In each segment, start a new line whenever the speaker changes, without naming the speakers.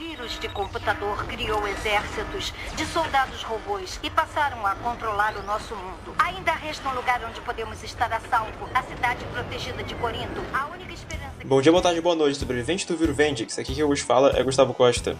vírus de computador criou exércitos de soldados robôs e passaram a controlar o nosso mundo. Ainda resta um lugar onde podemos estar a salvo, a cidade protegida de Corinto. A única esperança...
Bom dia, boa tarde, boa noite, sobrevivente do Viro Vendix. Aqui quem vos fala é Gustavo Costa.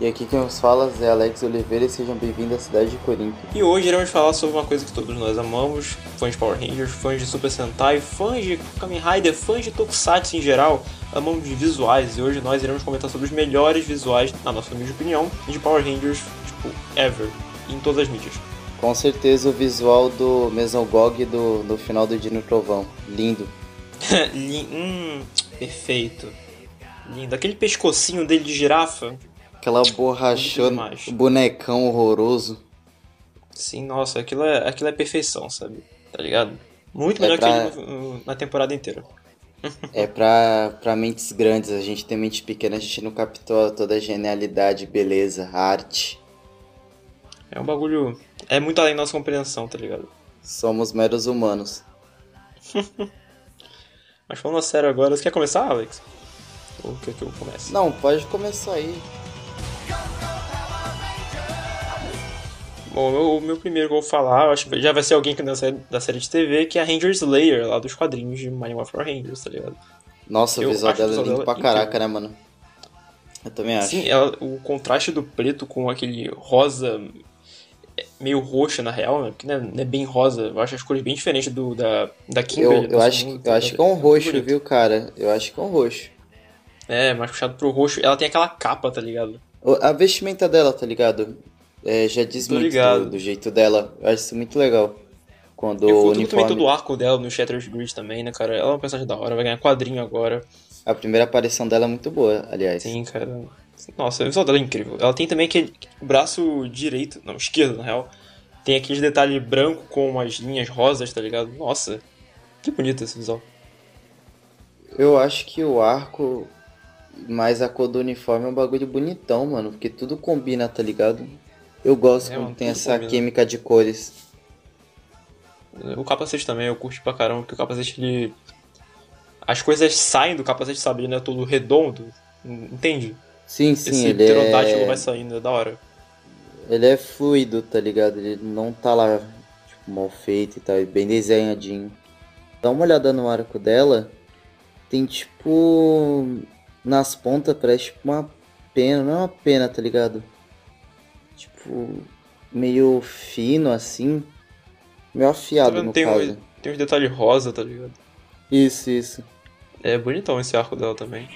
E aqui quem nos fala é Alex Oliveira e sejam bem-vindos à cidade de Corinto.
E hoje iremos falar sobre uma coisa que todos nós amamos, fãs de Power Rangers, fãs de Super Sentai, fãs de Kamen Rider, fãs de Tokusatsu em geral, amamos de visuais e hoje nós iremos comentar sobre os melhores visuais, na nossa humilde opinião, de Power Rangers, tipo, ever, em todas as mídias.
Com certeza o visual do Mesogog do, do final do Dino Trovão. Lindo.
hum, perfeito. Lindo. Aquele pescocinho dele de girafa,
Aquela borrachona, bonecão horroroso.
Sim, nossa, aquilo é, aquilo é perfeição, sabe? Tá ligado? Muito melhor é pra... que ele na temporada inteira.
é pra, pra mentes grandes, a gente tem mente pequena, a gente não captou toda a genialidade, beleza, arte.
É um bagulho. É muito além da nossa compreensão, tá ligado?
Somos meros humanos.
Mas falando sério agora, você quer começar, Alex? Ou quer que eu comece?
Não, pode começar aí.
Bom, o meu primeiro que eu vou falar, acho que já vai ser alguém que é da série, da série de TV, que é a Ranger Slayer, lá dos quadrinhos de Mighty Morphin Rangers, tá ligado?
Nossa, eu o visual dela é lindo pra caraca, né, mano? Eu também acho.
Sim, ela, o contraste do preto com aquele rosa é, meio roxo, na real, né? Porque não é, não é, bem rosa. Eu acho as cores bem diferentes do, da, da Kimberly.
Eu, eu acho, mundo, eu acho que é um roxo, viu, cara? Eu acho que é um roxo.
É, mais puxado pro roxo. Ela tem aquela capa, tá ligado?
A vestimenta dela, tá ligado? É, já diz Tô muito do, do, jeito dela. Eu acho isso muito legal. Quando
eu
o
uniforme... também todo o arco dela no Shattered Grid também, né, cara? Ela é uma personagem da hora, vai ganhar quadrinho agora.
A primeira aparição dela é muito boa, aliás.
Sim, cara. Nossa, o visual dela é incrível. Ela tem também aquele braço direito, não, esquerdo, na real. Tem aquele detalhe branco com umas linhas rosas, tá ligado? Nossa, que bonito esse visual.
Eu acho que o arco mas a cor do uniforme é um bagulho bonitão, mano. Porque tudo combina, tá ligado? Eu gosto é, quando tem essa combina. química de cores.
O capacete também, eu curto pra caramba, porque o capacete ele. As coisas saem do capacete, sabe? Ele não é todo redondo. Entende?
Sim, sim. Esse ele é...
vai saindo, é da hora.
Ele é fluido, tá ligado? Ele não tá lá, tipo, mal feito e tal, bem desenhadinho. Dá uma olhada no arco dela. Tem tipo nas pontas parece tipo uma pena, não é uma pena, tá ligado? Tipo, meio fino assim, meio afiado no
tem
caso.
Um, tem uns detalhes rosa, tá ligado?
Isso, isso.
É bonitão esse arco dela também.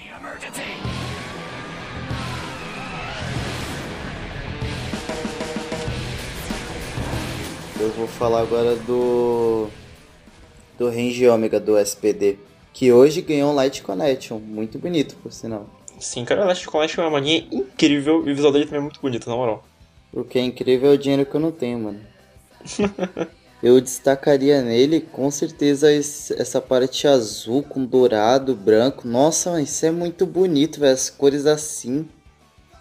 Eu vou falar agora do do Range Ômega do SPD que hoje ganhou um Light Connection, muito bonito, por sinal.
Sim, cara, o Light Connection é uma mania incrível e o visual dele também é muito bonito, na moral.
O que é incrível é o dinheiro que eu não tenho, mano. eu destacaria nele, com certeza, essa parte azul com dourado, branco. Nossa, mano, isso é muito bonito, velho. As cores assim.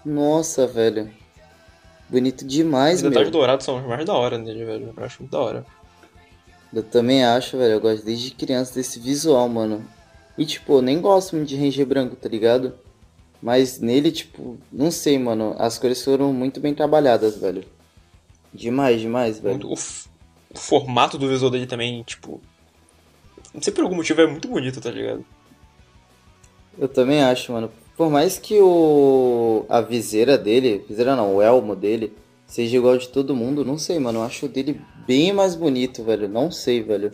Nossa, velho. Bonito demais,
Os detalhes dourados são os mais da hora nele, velho. Eu acho muito da hora.
Eu também acho, velho. Eu gosto desde criança desse visual, mano. E, tipo, eu nem gosto muito de Ranger branco, tá ligado? Mas nele, tipo, não sei, mano. As cores foram muito bem trabalhadas, velho. Demais, demais, velho.
O, o formato do visual dele também, tipo. Não sei por algum motivo, é muito bonito, tá ligado?
Eu também acho, mano. Por mais que o. a viseira dele. Viseira não, o elmo dele seja igual de todo mundo, não sei, mano. Eu acho o dele bem mais bonito, velho. Não sei, velho.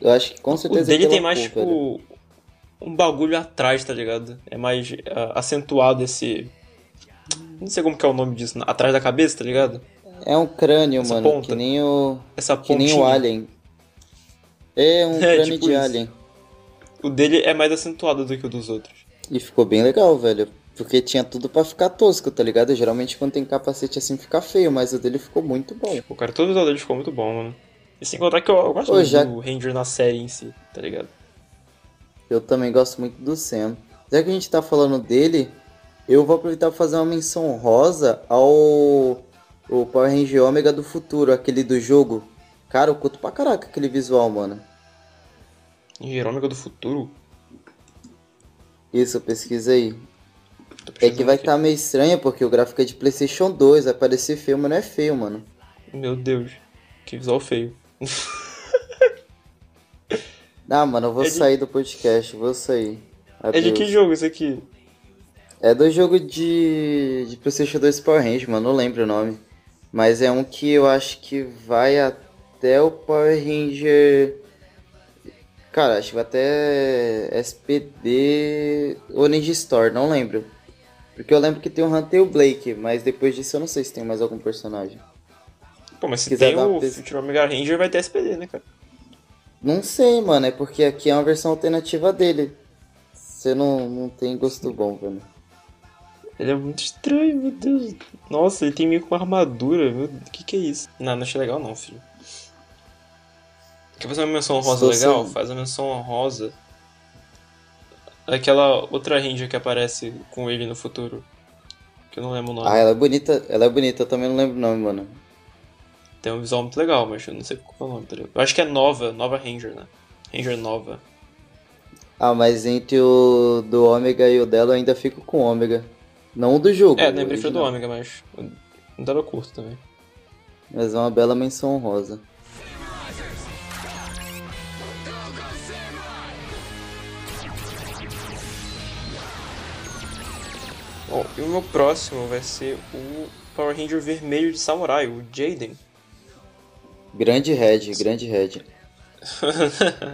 Eu acho que com certeza.
O dele tem mais, cor, tipo, velho. Um bagulho atrás, tá ligado? É mais uh, acentuado esse. Não sei como que é o nome disso, atrás da cabeça, tá ligado?
É um crânio, Essa mano. Ponta. Que nem o. Essa que nem o Alien. É um é, crânio tipo de isso. Alien.
O dele é mais acentuado do que o dos outros.
E ficou bem legal, velho. Porque tinha tudo para ficar tosco, tá ligado? Geralmente quando tem capacete assim fica feio, mas o dele ficou muito bom.
O cara, todo o dele ficou muito bom, mano. E sem contar que eu, eu gosto Ô, já... do Ranger na série em si, tá ligado?
Eu também gosto muito do Sam. Já que a gente tá falando dele, eu vou aproveitar pra fazer uma menção rosa ao o Power Ranger Omega do futuro, aquele do jogo. Cara, eu curto pra caraca aquele visual, mano.
Ranger Omega do futuro?
Isso, pesquisa aí. É que vai estar tá meio estranho, porque o gráfico é de Playstation 2, vai parecer feio, mas não é feio, mano.
Meu Deus, que visual feio.
ah, mano, eu vou é sair de... do podcast, vou sair.
Adeus. É de que jogo isso aqui?
É do jogo de, de PlayStation 2 Power Rangers, mano, não lembro o nome. Mas é um que eu acho que vai até o Power Ranger. Cara, acho que vai até SPD ou Ninja Store, não lembro. Porque eu lembro que tem o Hunter e o Blake, mas depois disso eu não sei se tem mais algum personagem.
Pô, mas se, se tem o pes... Future Omega Ranger, vai ter SPD, né, cara?
Não sei, mano, é porque aqui é uma versão alternativa dele. Você não, não tem gosto bom, velho.
Ele é muito estranho, meu Deus. Nossa, ele tem meio uma armadura. Meu... O que, que é isso? Não, não achei legal não, filho. Quer fazer uma menção rosa legal? Faz a menção rosa. Aquela outra Ranger que aparece com ele no futuro. Que eu não lembro o nome.
Ah, ela é bonita. Ela é bonita, eu também não lembro o nome, mano.
Tem um visual muito legal, mas eu não sei qual é o nome, tá ligado? Eu acho que é Nova, Nova Ranger, né? Ranger Nova.
Ah, mas entre o do Ômega e o dela eu ainda fico com o Ômega. Não o do jogo.
É, nem prefiro do Ômega, mas o dela eu curto também.
Mas é uma bela menção honrosa.
Bom, e o meu próximo vai ser o Power Ranger vermelho de Samurai, o Jaden.
Grande Red, grande Red.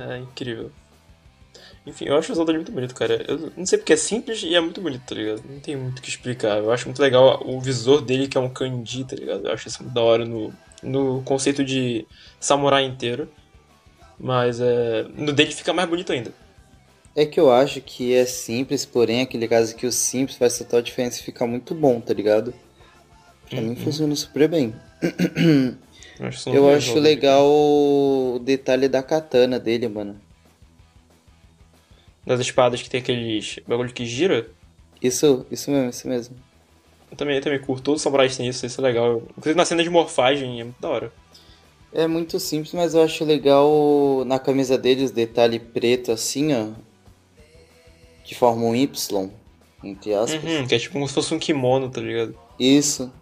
é incrível. Enfim, eu acho o dele muito bonito, cara. Eu não sei porque é simples e é muito bonito, tá ligado? Não tem muito o que explicar. Eu acho muito legal o visor dele, que é um kanji, tá ligado? Eu acho isso muito da hora no, no conceito de samurai inteiro. Mas é, no dele fica mais bonito ainda.
É que eu acho que é simples, porém aquele caso que o simples faz total diferença e fica muito bom, tá ligado? Pra uhum. mim funciona super bem. Eu acho, eu acho legal o detalhe da katana dele, mano
das espadas que tem aqueles bagulho que gira.
Isso, isso mesmo, isso mesmo.
Eu também, eu também curto, todos os samurais têm isso, isso é legal. Inclusive na cena de morfagem é muito da hora.
É muito simples, mas eu acho legal na camisa deles, detalhe preto assim, ó. Que forma um Y, entre aspas.
Uhum, que é tipo como se fosse um kimono, tá ligado?
Isso.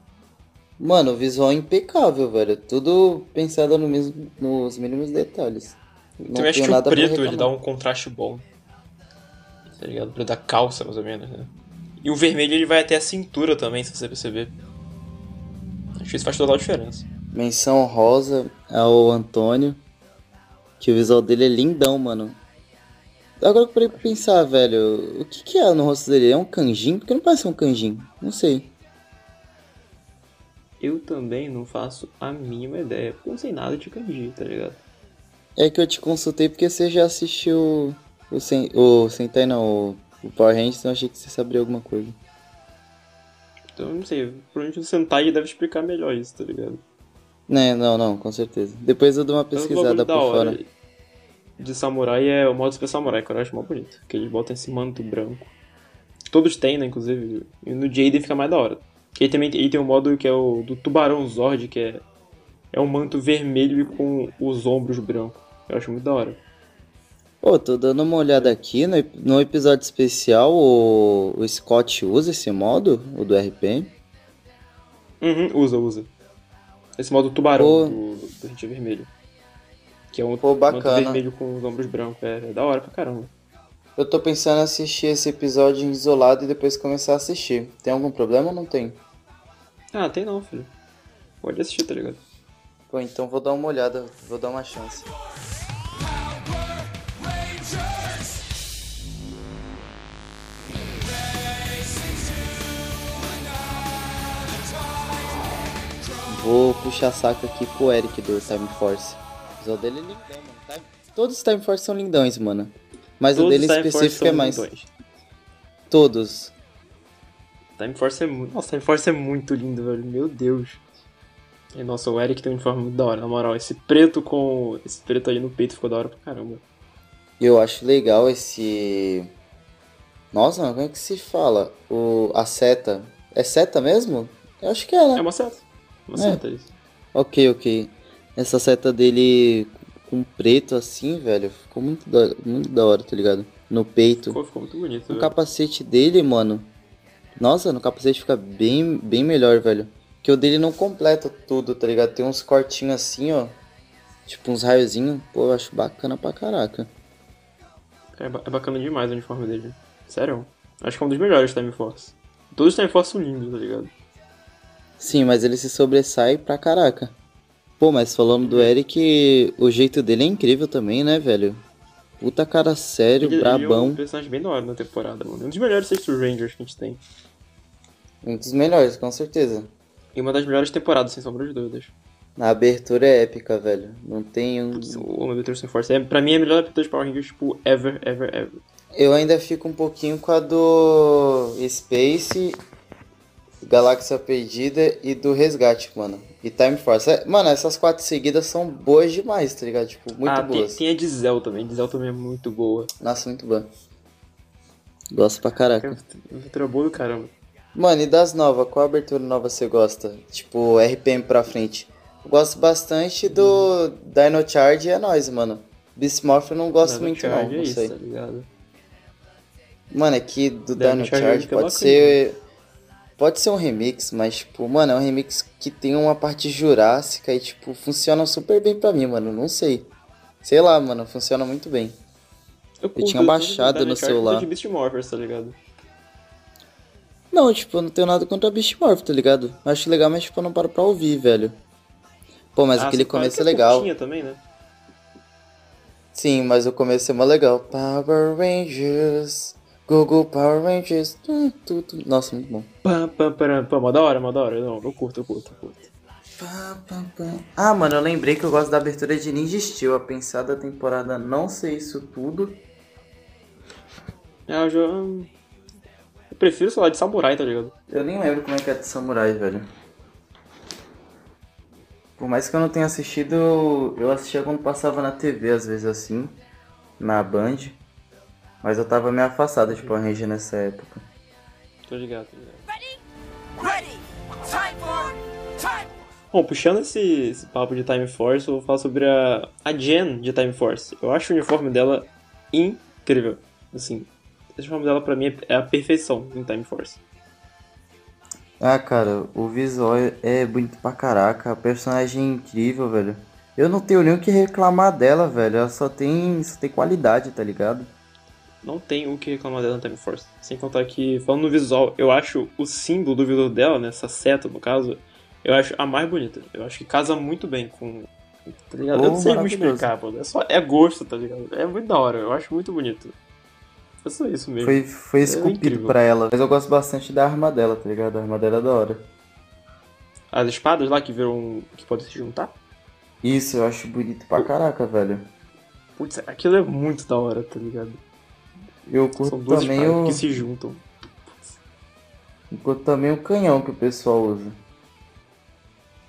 Mano, o visual é impecável, velho. Tudo pensado no mesmo, nos mínimos detalhes.
Não Também acho que o preto ele dá um contraste bom tá ligado? Pra dar calça, mais ou menos, né? E o vermelho ele vai até a cintura também, se você perceber. Acho que isso faz total diferença.
Menção rosa ao Antônio. Que o visual dele é lindão, mano. Agora eu parei pra pensar, velho. O que, que é no rosto dele? É um canjin? Porque não parece um canjin. Não sei.
Eu também não faço a mínima ideia. Porque eu não sei nada de kanji, tá ligado?
É que eu te consultei porque você já assistiu o, Sen, o Sentai não, o, o Power Rangers, então eu achei que você sabia alguma coisa.
Então, não sei, provavelmente o Sentai deve explicar melhor isso, tá ligado?
Né, não, não, com certeza. Depois eu dou uma pesquisada por fora.
De samurai é o modo Super Samurai, que eu acho mais bonito. Que eles botam esse manto branco. Todos têm, né, inclusive. E no Jaden fica mais da hora. Que ele também ele tem um modo que é o do Tubarão Zord, que é, é um manto vermelho com os ombros brancos. Eu acho muito da hora.
Pô, tô dando uma olhada aqui, no, no episódio especial o, o Scott usa esse modo, o do RP?
Uhum, usa, usa. Esse modo tubarão Pô. do, do Rente Vermelho. Que é um
Pô, bacana.
vermelho com os ombros brancos. É, é da hora pra caramba.
Eu tô pensando em assistir esse episódio isolado e depois começar a assistir. Tem algum problema ou não tem?
Ah, tem não, filho. Pode assistir, tá ligado?
Pô, então vou dar uma olhada, vou dar uma chance. Vou puxar saco aqui pro Eric do Time Force. O dele é lindão, mano. Todos os Time Force são lindões, mano. Mas Todos o dele em específico é mais. Lindões. Todos.
Time Force é muito. Nossa, Time Force é muito lindo, velho. Meu Deus. E, nossa, o Eric tem um uniforme muito da hora, na moral. Esse preto com. Esse preto aí no peito ficou da hora pra caramba.
Eu acho legal esse. Nossa, como é que se fala? O... A seta. É seta mesmo? Eu acho que é, né?
É uma seta. Uma é. seta, isso.
Ok, ok. Essa seta dele com preto assim, velho, ficou muito da, muito da hora, tá ligado? No peito.
Ficou, ficou muito bonito. O
velho. capacete dele, mano, Nossa, no capacete fica bem, bem melhor, velho. Que o dele não completa tudo, tá ligado? Tem uns cortinhos assim, ó. Tipo uns raiozinhos. Pô, eu acho bacana pra caraca.
É, é bacana demais o uniforme dele. Sério. Acho que é um dos melhores Time Force. Todos os Time Force são lindos, tá ligado?
Sim, mas ele se sobressai pra caraca. Pô, mas falando do Eric, o jeito dele é incrível também, né, velho? Puta cara sério,
ele,
brabão.
Ele é um personagem bem da hora na temporada, mano. Um dos melhores Sexto Rangers que a gente tem.
Um dos melhores, com certeza.
E uma das melhores temporadas, sem sombra de dúvidas.
A abertura é épica, velho. Não tem um.
Putz, o abertura sem força. É, pra mim é a melhor abertura de Power Rangers, tipo, ever, ever, ever.
Eu ainda fico um pouquinho com a do Space, Galáxia Perdida e do Resgate, mano. E Time Force. É, mano, essas quatro seguidas são boas demais, tá ligado? Tipo, muito
ah,
boas.
Tem, tem a Diesel também. Diesel também é muito boa.
Nossa, muito boa. Gosto pra caraca.
É abertura boa do caramba.
Mano, e das novas? Qual abertura nova você gosta? Tipo, RPM pra frente. Eu gosto bastante do Dino Charge e é nóis, mano. Beastmorph eu não gosto
Dino
muito
Charge
não,
é
não
isso,
sei.
tá ligado?
Mano, aqui do
Dino
Dino,
Charge
Charge
fica
pode
bacana.
ser. Pode ser um remix, mas, tipo, mano, é um remix que tem uma parte jurássica e, tipo, funciona super bem pra mim, mano. Não sei. Sei lá, mano, funciona muito bem.
Eu, curto
tinha baixado
do Dino
no celular.
de Beast Morphers, tá ligado?
Não, tipo, eu não tenho nada contra Beast Morph, tá ligado? Eu acho legal, mas, tipo, eu não paro pra ouvir, velho. Pô, mas
Ah,
aquele começo
que
é legal.
também, né?
Sim, mas o começo é mó legal. Power Rangers. Google Power Rangers. Tum, tum. Nossa, muito bom.
Pam, pam, pam, pam, mó da hora, mó da hora. Não, eu curto, eu curto, eu curto.
Ah, mano, eu lembrei que eu gosto da abertura de Ninja Steel. A pensada temporada não sei isso tudo.
É, eu já... Eu prefiro, sei lá, de samurai, tá ligado?
Eu nem lembro como é que é de Samurai, velho. Por mais que eu não tenha assistido, eu assistia quando passava na TV, às vezes assim, na Band. Mas eu tava meio afastado de Power Ranger nessa época.
Tô ligado, tô ligado.
Ready! Time for time!
Bom, puxando esse, esse papo de Time Force, eu vou falar sobre a, a Jen de Time Force. Eu acho o uniforme dela incrível. Assim, esse uniforme dela pra mim é- é a perfeição em Time Force.
Ah, cara, o visual é bonito pra caraca, a personagem é incrível, velho. Eu não tenho nem o que reclamar dela, velho. Ela só tem, só tem qualidade, tá ligado?
Não tem o que reclamar dela no Time Force. Sem contar que, falando no visual, eu acho o símbolo do vilão dela, né, essa seta no caso, eu acho a mais bonita. Eu acho que casa muito bem com. Tá ligado? eu
Oh,
não sei como explicar, mano. É, só, é gosto, tá ligado? É muito da hora, eu acho muito bonito. É só isso mesmo.
Foi, foi esculpido
incrível.
pra ela. Mas eu gosto bastante da arma dela, tá ligado? A arma dela é da hora.
As espadas lá que viram. que podem se juntar.
Isso, eu acho bonito pra caraca, velho.
Putz, aquilo é muito da hora, tá ligado?
Eu curto também o,
que se juntam.
eu curto também o canhão que o pessoal usa.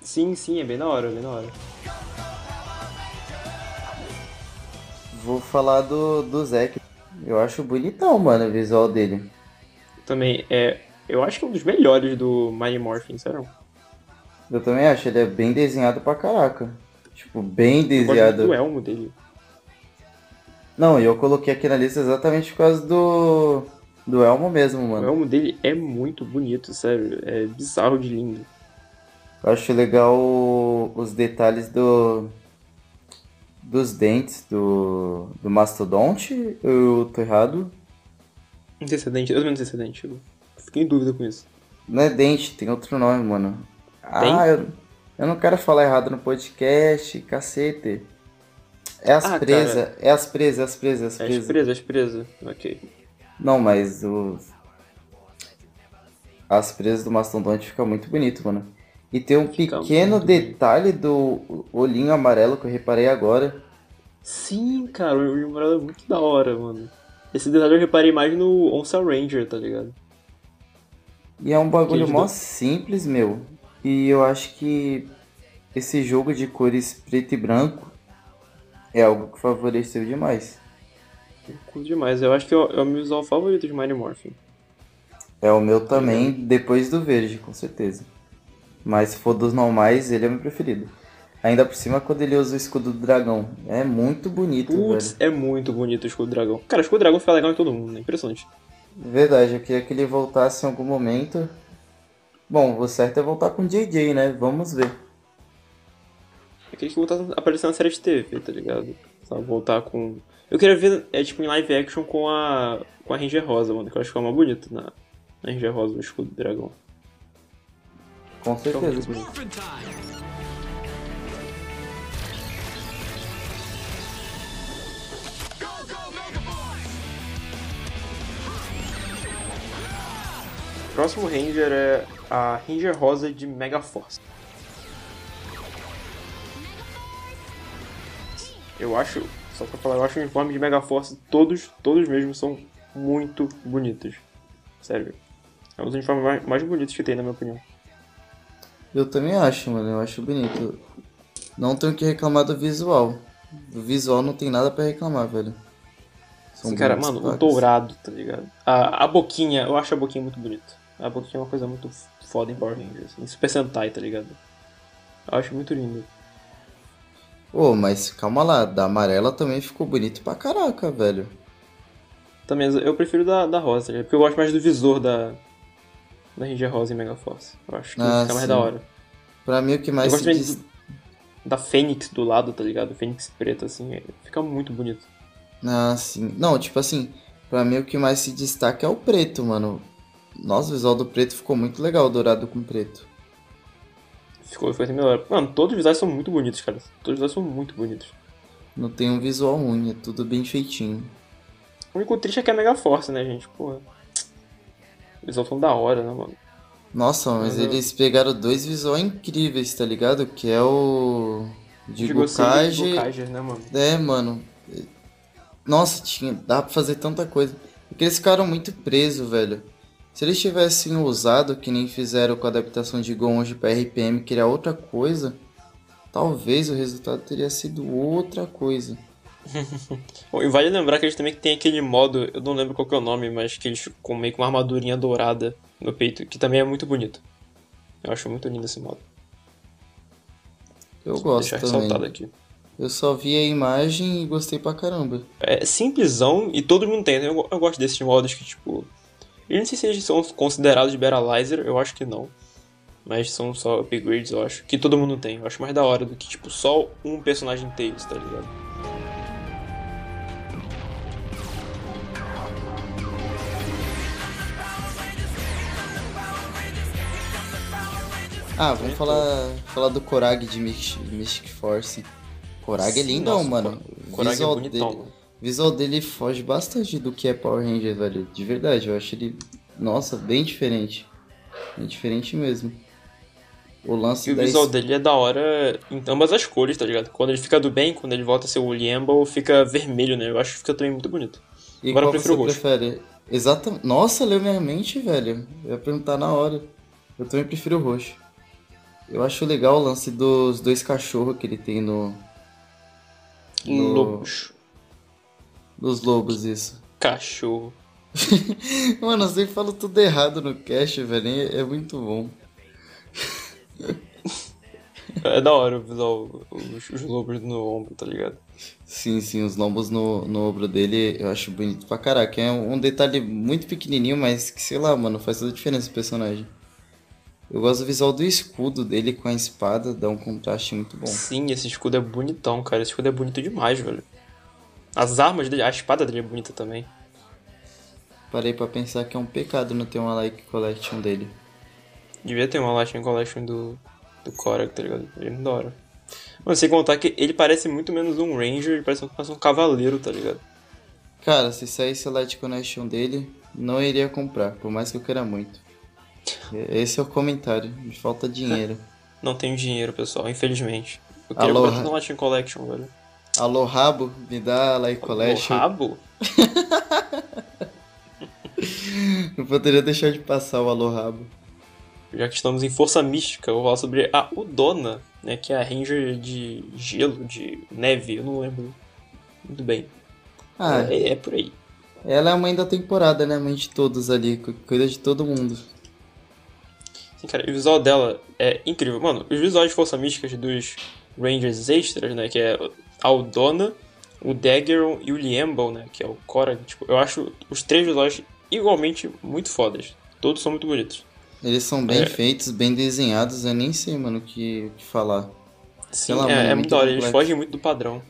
Sim, sim, é bem da hora, bem da hora.
Vou falar do, do Zack. Eu acho bonitão, mano, o visual dele.
Também é. Eu acho que é um dos melhores do Mighty Morphin, sério.
Eu também acho, ele é bem desenhado pra caraca. Tipo, bem
Eu gosto
desenhado.
do elmo dele.
Não, e eu coloquei aqui na lista exatamente por causa do. Do Elmo mesmo,
O
mano.
elmo dele é muito bonito, sério. É bizarro de lindo.
Eu acho legal o- os detalhes do. Dos dentes do. Do Mastodonte. Eu tô errado.
Antecedente, eu também não sei se é dente. Eu fiquei em dúvida com isso.
Não é dente, tem outro nome, mano. Ah, eu, eu não quero falar errado no podcast, cacete. É as
Ah,
presas, é as presas, é as presas,
É
as
as
presas.
presas, as presas. Ok.
Não, mas os. As presas do mastodonte fica muito bonito, mano. E tem um
Fica
pequeno
muito bonito.
detalhe do olhinho amarelo que eu reparei agora.
Sim, cara, o Emerald é muito da hora, mano. Esse detalhe eu reparei mais no Onça Ranger, tá ligado?
E é um bagulho mó
ajudou.
simples, meu. E eu acho que esse jogo de cores preto e branco é algo que favoreceu demais.
Curto demais. Eu acho que é o, é o meu visual favorito de Mighty Morphin.
É o meu também, depois do verde, com certeza. Mas se for dos normais, ele é meu preferido. Ainda por cima quando ele usa o escudo do dragão. É muito bonito,
Putz,
velho.
é muito bonito o escudo do dragão. Cara, o escudo do dragão fica legal em todo mundo, é impressionante.
Verdade, eu queria que ele voltasse em algum momento. Bom, o certo é voltar com o JJ, né? Vamos ver.
Eu queria que voltasse a aparecer na série de TV, tá ligado? Só voltar com. Eu queria ver, é tipo, em live action com a. com a Ranger Rosa, mano, que eu acho que é uma bonita na, na Ranger Rosa, o escudo do dragão.
Com certeza.
Morphin' time. Go, go, Mega Boy.
O próximo Ranger é a Ranger Rosa de Mega Force. Eu acho, só pra falar, eu acho o uniforme de Mega Force, todos, todos mesmo são muito bonitos. Sério. É um dos uniformes mais, mais bonitos que tem, na minha opinião.
Eu também acho, mano. Eu acho bonito. Não tenho que reclamar do visual. Do visual não tem nada pra reclamar, velho. São
Assim, cara, mano, o dourado, tá ligado? A, a boquinha, eu acho a boquinha muito bonita. A boquinha é uma coisa muito foda em Power Rangers. Em Super Sentai, tá ligado? Eu acho muito lindo.
Ô, mas calma lá, da amarela também ficou bonito pra caraca, velho.
Também, eu prefiro da, da rosa, ligado? Porque eu gosto mais do visor da, da Ranger Rosa em Mega Force. Eu acho que
Ah,
fica mais
sim.
da hora.
Pra mim o que
Eu
mais
gosto
se
também
diz...
do- da Fênix do lado, tá ligado? Fênix preta, assim, é- fica muito bonito.
Ah, sim. Não, tipo assim, pra mim o que mais se destaca é o preto, mano. Nossa, o visual do preto ficou muito legal, dourado com preto.
Ficou, foi até melhor. Mano, todos os visuais são muito bonitos, cara. Todos os visuais são muito bonitos.
Não tem um visual ruim, é tudo bem feitinho.
O único triste é que é Mega Force, né, gente? Porra. Visuais são da hora, né, mano?
Nossa, mas
Mas eu-
eles pegaram dois visuais incríveis, tá ligado? Que é o. De Gokage.
Gokage, né, mano?
É, mano. Nossa, tinha, dá pra fazer tanta coisa. Porque eles ficaram muito presos, velho. Se eles tivessem usado, que nem fizeram com a adaptação de Gonji pra RPM, que era outra coisa, talvez o resultado teria sido outra coisa.
Bom, e vale lembrar que eles também tem aquele modo, eu não lembro qual que é o nome, mas que eles ficam com meio com uma armadurinha dourada no peito, que também é muito bonito. Eu acho muito lindo esse modo.
Eu
Vou
gosto
deixar ressaltado
também.
aqui.
Eu só vi a imagem e gostei pra caramba.
É simplesão e todo mundo tem, né? Eu, eu gosto desses modos que, tipo. Eu não sei se eles são considerados Battleizer, eu acho que não. Mas são só upgrades, eu acho. Que todo mundo tem. Eu acho mais da hora do que, tipo, só um personagem ter isso, tá ligado?
Ah, vamos falar, falar do Korag de Mystic, Force. Korag é lindão,
nossa,
mano.
Korag é bonitão,
dele,
mano.
Visual dele foge bastante do que é Power Ranger, velho. De verdade, eu acho ele, nossa, bem diferente. Bem diferente mesmo. O lance
E o visual
es-
dele é da hora em ambas as cores, tá ligado? Quando ele fica do bem, quando ele volta a ser o Liembo, fica vermelho, né? Eu acho que fica também muito bonito.
E
Agora eu
qual
prefiro
você
o roxo.
prefere? Exatamente. Nossa, leu minha mente, velho. Eu ia perguntar na hora. Eu também prefiro o roxo. Eu acho legal o lance dos dois cachorros que ele tem no. No-
Lobos.
Dos lobos, isso.
Cachorro.
Mano, eu sempre falo tudo errado no cast, velho. É muito bom.
É da hora o visual, os, os lobos no ombro, tá ligado?
Sim, sim, os lombos no, no ombro dele eu acho bonito pra caraca. É um detalhe muito pequenininho, mas que sei lá, mano, faz toda a diferença no personagem. Eu gosto do visual do escudo dele com a espada, dá um contraste muito bom.
Sim, esse escudo é bonitão, cara. Esse escudo é bonito demais, velho. As armas dele, a espada dele é bonita também.
Parei pra pensar que é um pecado não ter uma like collection dele.
Devia ter uma Lightning Collection do, do Korag, tá ligado? Ele é muito da hora. Mano, sem contar que ele parece muito menos um Ranger, ele parece um cavaleiro, tá ligado?
Cara, se saísse a light connection dele, não iria comprar, por mais que eu queira muito. Esse é o comentário, me falta dinheiro.
Não tenho dinheiro, pessoal, infelizmente. Eu queria
Aloha.
comprar Lightning Collection, velho.
Alô, Rabo, me dá like collection.
rabo?
Não poderia deixar de passar o Alô Rabo.
Já que estamos em Força Mística, eu vou falar sobre a Udona, né? Que é a Ranger de gelo, de neve, eu não lembro muito bem.
Ah,
É, é por aí.
ela é a mãe da temporada, né? Mãe de todos ali, cu- cuida de todo mundo.
Sim, cara, e o visual dela é incrível. Mano, os visuais de Força Mística dos Rangers extras, né? Que é a Udona, o Daggeron e o Liembo, né? Que é o Korag. Tipo, eu acho os três visuais igualmente muito fodas. Todos são muito bonitos.
Eles são bem
É.
feitos, bem desenhados, eu nem sei, mano, o que, que falar.
Sim,
lá,
é,
mano,
é
muito
muito da hora, eles fogem muito do padrão.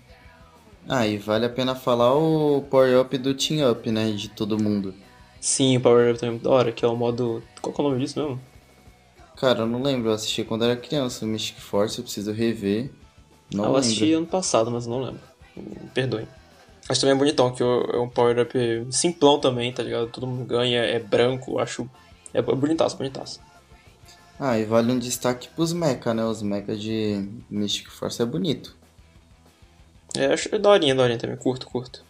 Ah, e vale a pena falar o Power Up do Team Up, né? De todo mundo.
Sim, o Power Up também é muito da hora, que é o modo. Qual que é o nome disso mesmo?
Cara, eu não lembro, eu assisti quando era criança, o Mystic Force, eu preciso rever. Não
eu
lembro.
assisti ano passado, mas não lembro. Perdoe. Mas também é bonitão, que é um Power Up simplão também, tá ligado? Todo mundo ganha, é branco, acho. É bonitaço, bonitaço.
Ah, e vale um destaque pros mecha, né? Os mecha de Mystic Force é bonito.
É, acho daorinha, daorinha também, curto, curto.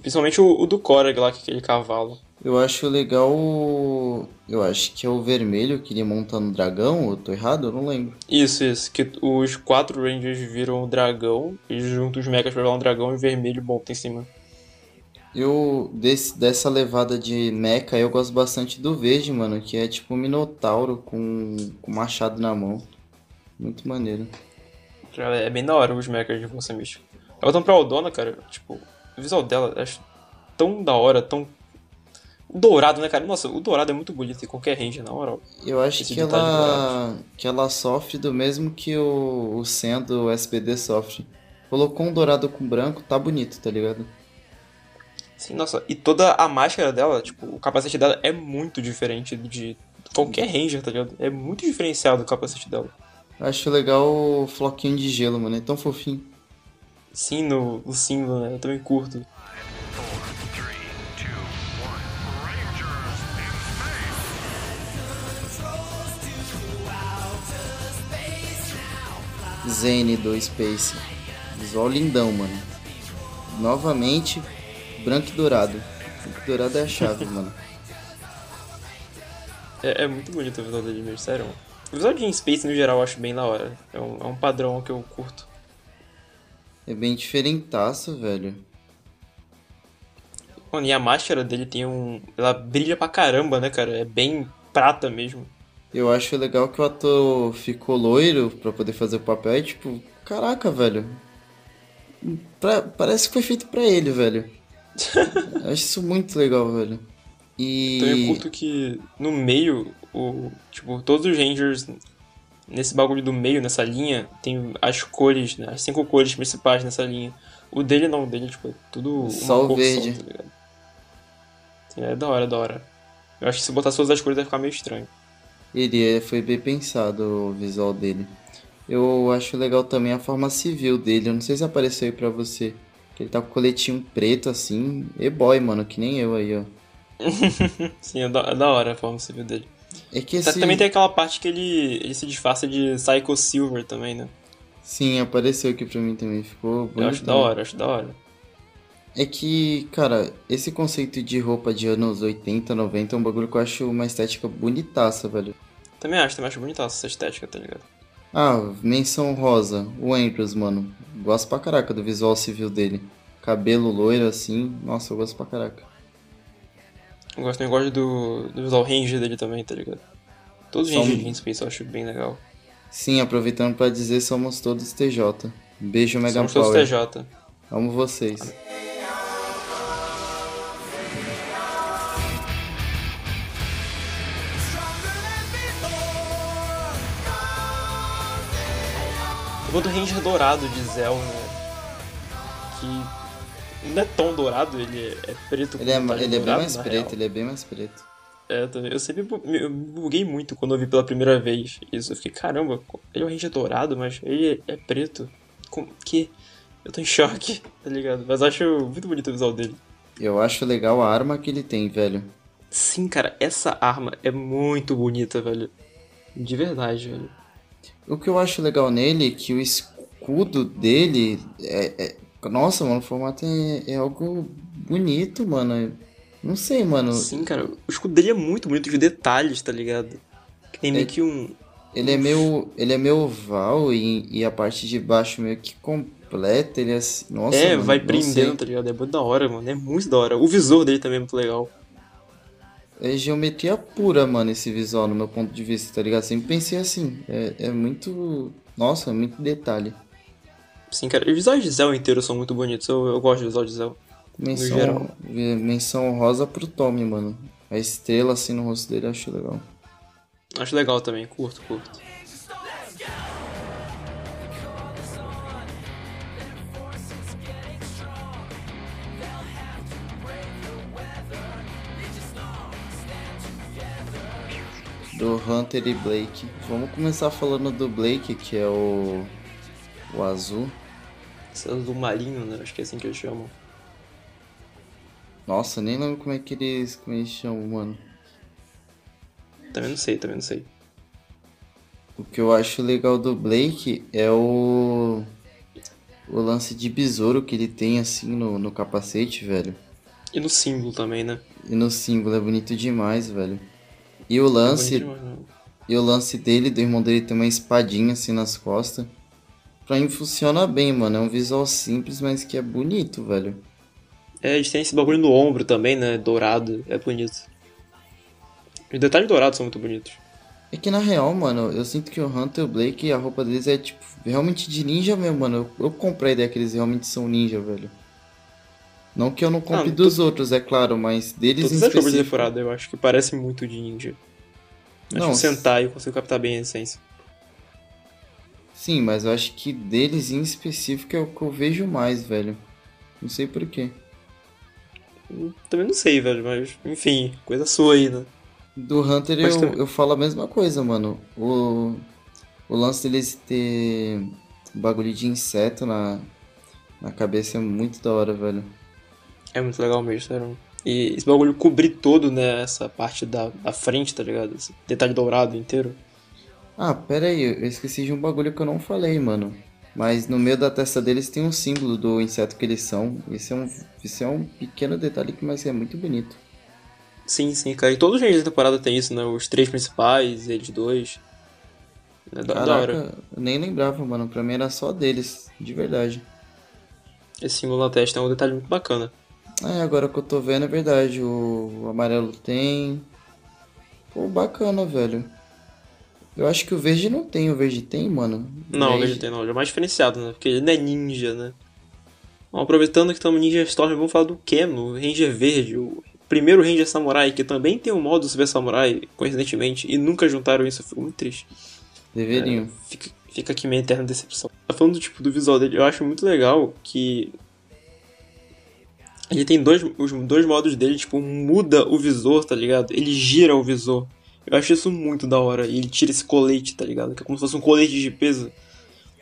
Principalmente o, o do Korag lá, que é aquele cavalo.
Eu acho legal o... Eu acho que é o vermelho que ele monta no dragão, eu tô errado? Eu não lembro.
Isso, isso. Que os quatro Rangers viram o dragão, e juntam os mechas pra virar um dragão e vermelho monta em cima.
Eu, desse, dessa levada de mecha, eu gosto bastante do verde, mano, que é tipo um minotauro com, com machado na mão. Muito maneiro.
É bem da hora os mechas de força mística. Voltando pra Aldona, cara, tipo, o visual dela acho tão da hora, tão. Dourado, né, cara? Nossa, o dourado é muito bonito em qualquer range, na moral.
Eu acho
Esse
que
detalhe
ela, que ela sofre do mesmo que o, o Sen do SPD sofre. Colocou um dourado com branco, tá bonito, tá ligado?
Sim, nossa, e toda a máscara dela, tipo, o capacete dela é muito diferente de qualquer ranger, tá ligado? É muito diferenciado o capacete dela.
Acho legal o floquinho de gelo, mano, é tão fofinho.
Sim, no, no símbolo, né? Eu também curto.
Zane do Space. Visual lindão, mano. Novamente, branco e dourado. Branco e dourado é a chave, mano.
É, é muito bonito o visual dele mesmo, sério. O visual de In Space no geral eu acho bem da hora. É um, é um padrão que eu curto.
É bem diferentaço, velho.
Mano, e a máscara dele tem um. Ela brilha pra caramba, né, cara? É bem prata mesmo.
Eu acho legal que o ator ficou loiro pra poder fazer o papel. E, tipo, caraca, velho. Pra- parece que foi feito pra ele, velho. Eu acho isso muito legal, velho. E.
Então eu curto que no meio, o. Tipo, todos os Rangers. Nesse bagulho do meio, nessa linha, tem as cores, né? As cinco cores principais nessa linha. O dele não, o dele, tipo, é tudo. uma
Só o
cor
verde.
tá ligado? É da hora, é da hora. Eu acho que se botar todas as cores vai ficar meio estranho.
Ele é- foi bem pensado o visual dele. Eu acho legal também a forma civil dele. Eu não sei se apareceu aí pra você. Que ele tá com o coletinho preto assim. E-boy, mano, que nem eu aí, ó.
Sim, é da, é da hora a forma civil dele.
É que esse.
Também tem aquela parte que ele, ele se disfarça de Psycho Silver também, né?
Sim, apareceu aqui pra mim também. Ficou bonito.
Eu acho da hora, acho da hora.
É que, cara, esse conceito de roupa de anos 80, 90 é um bagulho que eu acho uma estética bonitaça, velho.
Também acho, também acho bonitaça essa estética, tá ligado?
Ah, menção rosa, o Andrews, mano. Gosto pra caraca do visual civil dele. Cabelo loiro assim, nossa, eu gosto pra caraca.
Eu gosto, eu gosto do, do visual range dele também, tá ligado? Todos os
um-
ranges de Space eu acho bem legal.
Sim, aproveitando pra dizer, somos todos TJ. Beijo, Mega
Somos todos
Power.
TJ.
Amo vocês.
Eu vou do Ranger dourado de Zell, né? Que não é tão dourado, ele é preto
Ele é, ele é bem mais preto,
real.
ele é bem mais preto.
É, eu sempre eu buguei muito quando eu vi pela primeira vez isso. Eu fiquei, caramba, ele é um Ranger dourado, mas ele é preto. Com que? Eu tô em choque, tá ligado? Mas acho muito bonito o visual dele.
Eu acho legal a arma que ele tem, velho.
Sim, cara, essa arma é muito bonita, velho. De verdade, velho.
O que eu acho legal nele é que o escudo dele é. é- Nossa, mano, o formato é, é algo bonito, mano. Não sei, mano.
Sim, cara, o escudo dele é muito bonito, os detalhes, tá ligado? Que tem meio
É-
que um.
Ele é meio. Ele é meio oval e, e a parte de baixo meio que completa. Ele é assim. Nossa,
é,
mano,
vai prendendo,
sei.
tá ligado? É muito da hora, mano. É muito da hora. O visor dele também é muito legal.
É geometria pura, mano, esse visual, no meu ponto de vista, tá ligado? Sempre pensei assim. É, é muito. Nossa, muito detalhe.
Sim, cara, os visuais de Zell inteiro são muito bonitos. Eu, eu gosto do visual de Zell.
Menção,
geral.
menção rosa pro Tommy, mano. A estrela assim no rosto dele acho legal.
Acho legal também, curto, curto.
Do Hunter e Blake. Vamos começar falando do Blake, que é o. O azul.
Esse é do marinho, né? Acho que é assim que eles chamam.
Nossa, nem lembro como é que eles, como eles chamam, mano.
Também não sei, também não sei.
O que eu acho legal do Blake é o. O lance de besouro que ele tem assim no, no capacete, velho.
E no símbolo também, né?
E no símbolo é bonito demais, velho. E o lance.
É bonito demais, né?
E o lance dele, do irmão dele, tem uma espadinha assim nas costas. Pra mim funciona bem, mano. É um visual simples, mas que é bonito, velho.
É, eles têm esse bagulho no ombro também, né? Dourado, é bonito. Os detalhes dourados são muito bonitos.
É que na real, mano, eu sinto que o Hunter e o Blake, a roupa deles é tipo realmente de ninja mesmo, mano. Eu, eu comprei a ideia que eles realmente são ninja, velho. Não que eu não compre
Ah,
dos outros, é claro, mas deles em
Todas as roupas de
específico.
furada eu acho que parecem muito de ninja. Acho
Não,
que o Sentai eu consigo captar bem a essência.
Sim, mas eu acho que deles em específico é o que eu vejo mais, velho. Não sei porquê.
Também não sei, velho, mas enfim, coisa sua aí, né?
Do Hunter
Mas
eu,
também-
eu falo a mesma coisa, mano. O, o lance deles ter bagulho de inseto na, na cabeça é muito da hora, velho.
É muito legal mesmo, sério. E esse bagulho cobrir todo, né, essa parte da, da frente, tá ligado? Esse detalhe dourado inteiro.
Ah, pera aí, eu esqueci de um bagulho que eu não falei, mano. Mas no meio da testa deles tem um símbolo do inseto que eles são. Esse é um, esse é um pequeno detalhe, que mas é muito bonito.
Sim, sim, cara. E todos os rangers da temporada tem isso, né? Os três principais, eles dois. É da, da hora.
Caraca, eu nem lembrava, mano. Pra mim era só deles, de verdade.
Esse símbolo na testa é um detalhe muito bacana.
É, agora que eu tô vendo é verdade. O, amarelo tem. Pô, bacana, velho. Eu acho que o verde não tem. O verde tem, mano?
Não, o
Verde-
verde tem não, ele é mais diferenciado, né? Porque ele não é ninja, né? Bom, aproveitando que estamos Ninja Storm, vamos falar do Ken, o Ranger Verde, o primeiro Ranger Samurai, que também tem o modo Super Samurai, coincidentemente, e nunca juntaram isso, eu fico muito triste.
Deveriam.
É, fica, fica aqui minha eterna decepção. Tá falando tipo, do visual dele, eu acho muito legal que. Ele tem dois, os dois modos dele, tipo, muda o visor, tá ligado? Ele gira o visor. Eu acho isso muito da hora. E ele tira esse colete, tá ligado? Que é como se fosse um colete de peso.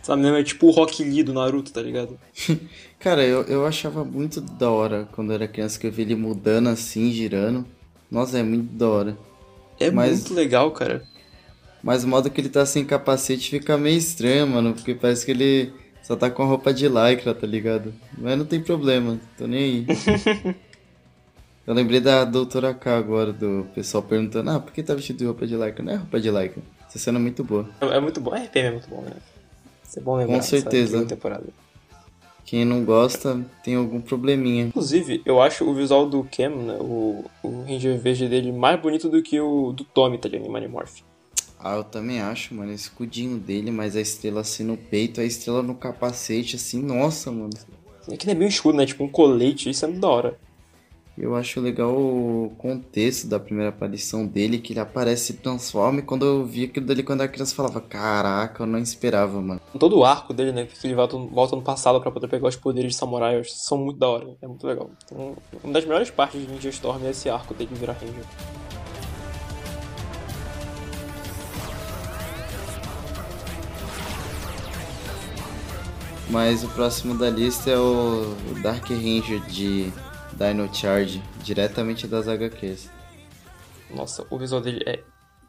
Sabe, mesmo? É tipo o Rock Lee do Naruto, tá ligado?
Cara, eu, eu achava muito da hora quando eu era criança que eu via ele mudando assim, girando. Nossa, é muito da hora.
É
Mas-
muito legal, cara.
Mas o modo que ele tá sem capacete fica meio estranho, mano. Porque parece que ele só tá com a roupa de lycra, tá ligado? Mas não tem problema, tô nem aí. eu lembrei da doutora K agora, do pessoal perguntando, ah, por que tá vestido de roupa de lycra? Não é roupa de lycra. Essa cena é muito boa.
É, é muito bom. A RPM é muito bom, né? Isso é bom lembrar.
Com certeza.
Temporada.
Quem não gosta tem algum probleminha.
Inclusive, eu acho o visual do Cam, né, o, o Ranger verde dele, mais bonito do que o do Tommy, tá ligado? Em Manimorph.
Ah, eu também acho, mano, esse escudinho dele, mas a estrela assim no peito, a estrela no capacete, assim, nossa, mano.
É que não é bem escuro, né? Tipo um colete, isso é muito da hora.
Eu acho legal o contexto da primeira aparição dele, que ele aparece e se transforma, e quando eu vi aquilo dali quando era criança, eu falava, caraca, eu não esperava, mano.
Todo o arco dele, né? Que ele volta, volta no passado pra poder pegar os poderes de samurai, eu acho que são muito da hora. É muito legal. Então, uma das melhores partes de Ninja Storm é esse arco dele virar Ranger.
Mas o próximo da lista é o o Dark Ranger de Dino Charge, diretamente das HQs.
Nossa, o visual dele é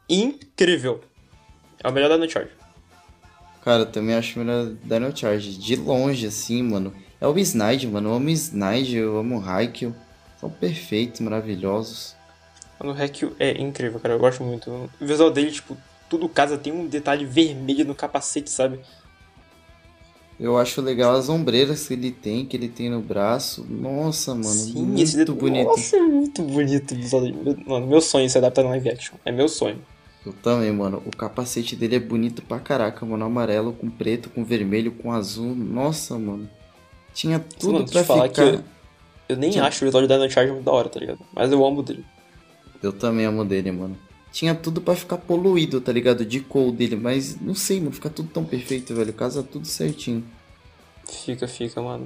incrível. É o melhor da No Charge.
Cara, eu também acho melhor Dino Charge, de longe, assim, mano. É o Snide, mano, eu amo o Snide, eu amo o Haikyuu. São perfeitos, maravilhosos.
Mano, o Haikyuu é incrível, cara. Eu gosto muito. O visual dele, tipo, tudo casa tem um detalhe vermelho no capacete, sabe?
Eu acho legal as ombreiras que ele tem, que ele tem no braço. Nossa, mano,
Sim,
muito
esse
bonito.
Nossa, é muito bonito Mano, meu sonho é se adaptar no live action. É meu sonho.
Eu também, mano. O capacete dele é bonito pra caraca, mano. Amarelo com preto, com vermelho, com azul. Nossa, mano. Tinha tudo
Mano,
pra
eu falar
ficar.
que Eu nem
Tinha-
acho o de Dino Charge muito da hora, tá ligado? Mas eu amo dele.
Eu também amo dele, mano. Tinha tudo pra ficar poluído, tá ligado? De cor dele, mas não sei, mano. Fica tudo tão perfeito, velho. Casa tudo certinho.
Fica, fica, mano.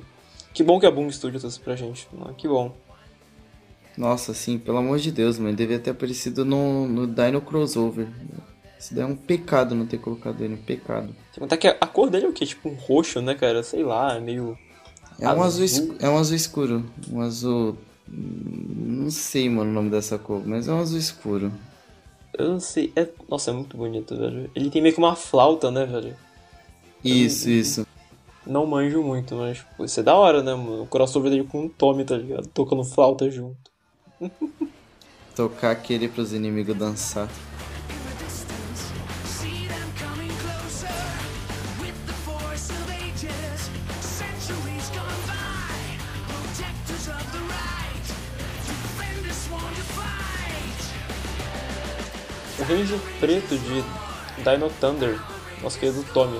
Que bom que a Boom Studio trouxe pra gente. mano. Que bom.
Nossa, assim, pelo amor de Deus, mano. Devia ter aparecido no, no Dino Crossover. Isso daí é um pecado não ter colocado ele, um pecado.
Sem contar que a, cor dele é o quê? Tipo um roxo, né, cara? Sei lá, é meio.
É um azul,
Azul.
é um azul escuro. Um azul. hum, Não sei, mano, o nome dessa cor, mas é um azul escuro.
Eu não sei. É... Nossa, é muito bonito, velho. Ele tem meio que uma flauta, né, velho?
Isso, isso.
Não manjo muito, mas pô, isso é da hora, né, mano? O crossover dele com o Tommy, tá ligado? Tocando flauta junto.
Tocar aquele pros inimigos dançar.
Ranger preto de Dino Thunder, nosso querido Tommy.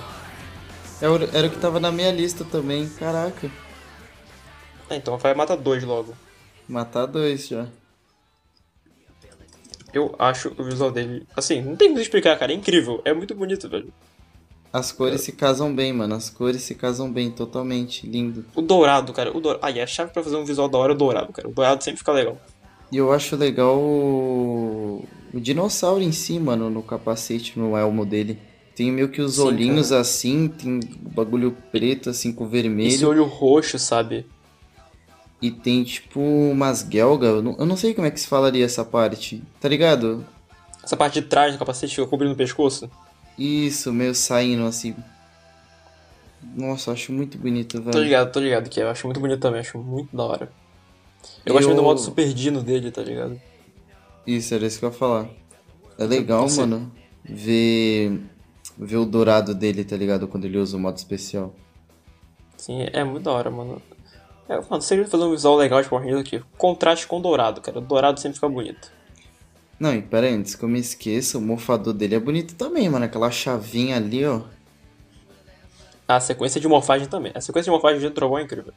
Era, o- era o que tava na minha lista também, caraca.
É, então vai matar dois logo.
Matar dois já.
Eu acho o visual dele. Assim, não tem como explicar, cara. É incrível. É muito bonito, velho.
As cores se casam bem, mano. As cores se casam bem, totalmente. Lindo.
O dourado, cara. O dourado. Ah, e a chave pra fazer um visual da hora é o dourado, cara. O dourado sempre fica legal.
E eu acho legal o, o dinossauro em si, mano, no capacete, no elmo dele. Tem meio que os
Sim,
olhinhos
cara.
assim, tem o bagulho preto assim com
Esse
vermelho.
olho roxo, sabe?
E tem tipo umas gelga. Eu não, eu não sei como é que se falaria essa parte. Tá ligado?
Essa parte de trás do capacete fica cobrindo o pescoço.
Isso, meio saindo assim. Nossa, eu acho muito bonito, velho.
Tô ligado, tô ligado. Que eu acho muito bonito também. Acho muito da hora. Eu,
Eu-
gosto muito do modo super dino dele, tá ligado?
Isso, era isso que eu ia falar. É legal, mano, ver, ver o dourado dele, tá ligado? Quando ele usa o modo especial.
Sim, é muito da hora, mano. É, mano, se ele fazer um visual legal de Power Rangers aqui, contraste com o dourado, cara. O dourado sempre fica bonito.
Não, e pera aí, antes que eu me esqueça, o morfador dele é bonito também, mano. Aquela chavinha ali, ó.
A sequência de morfagem também. A sequência de morfagem de Trovão é incrível.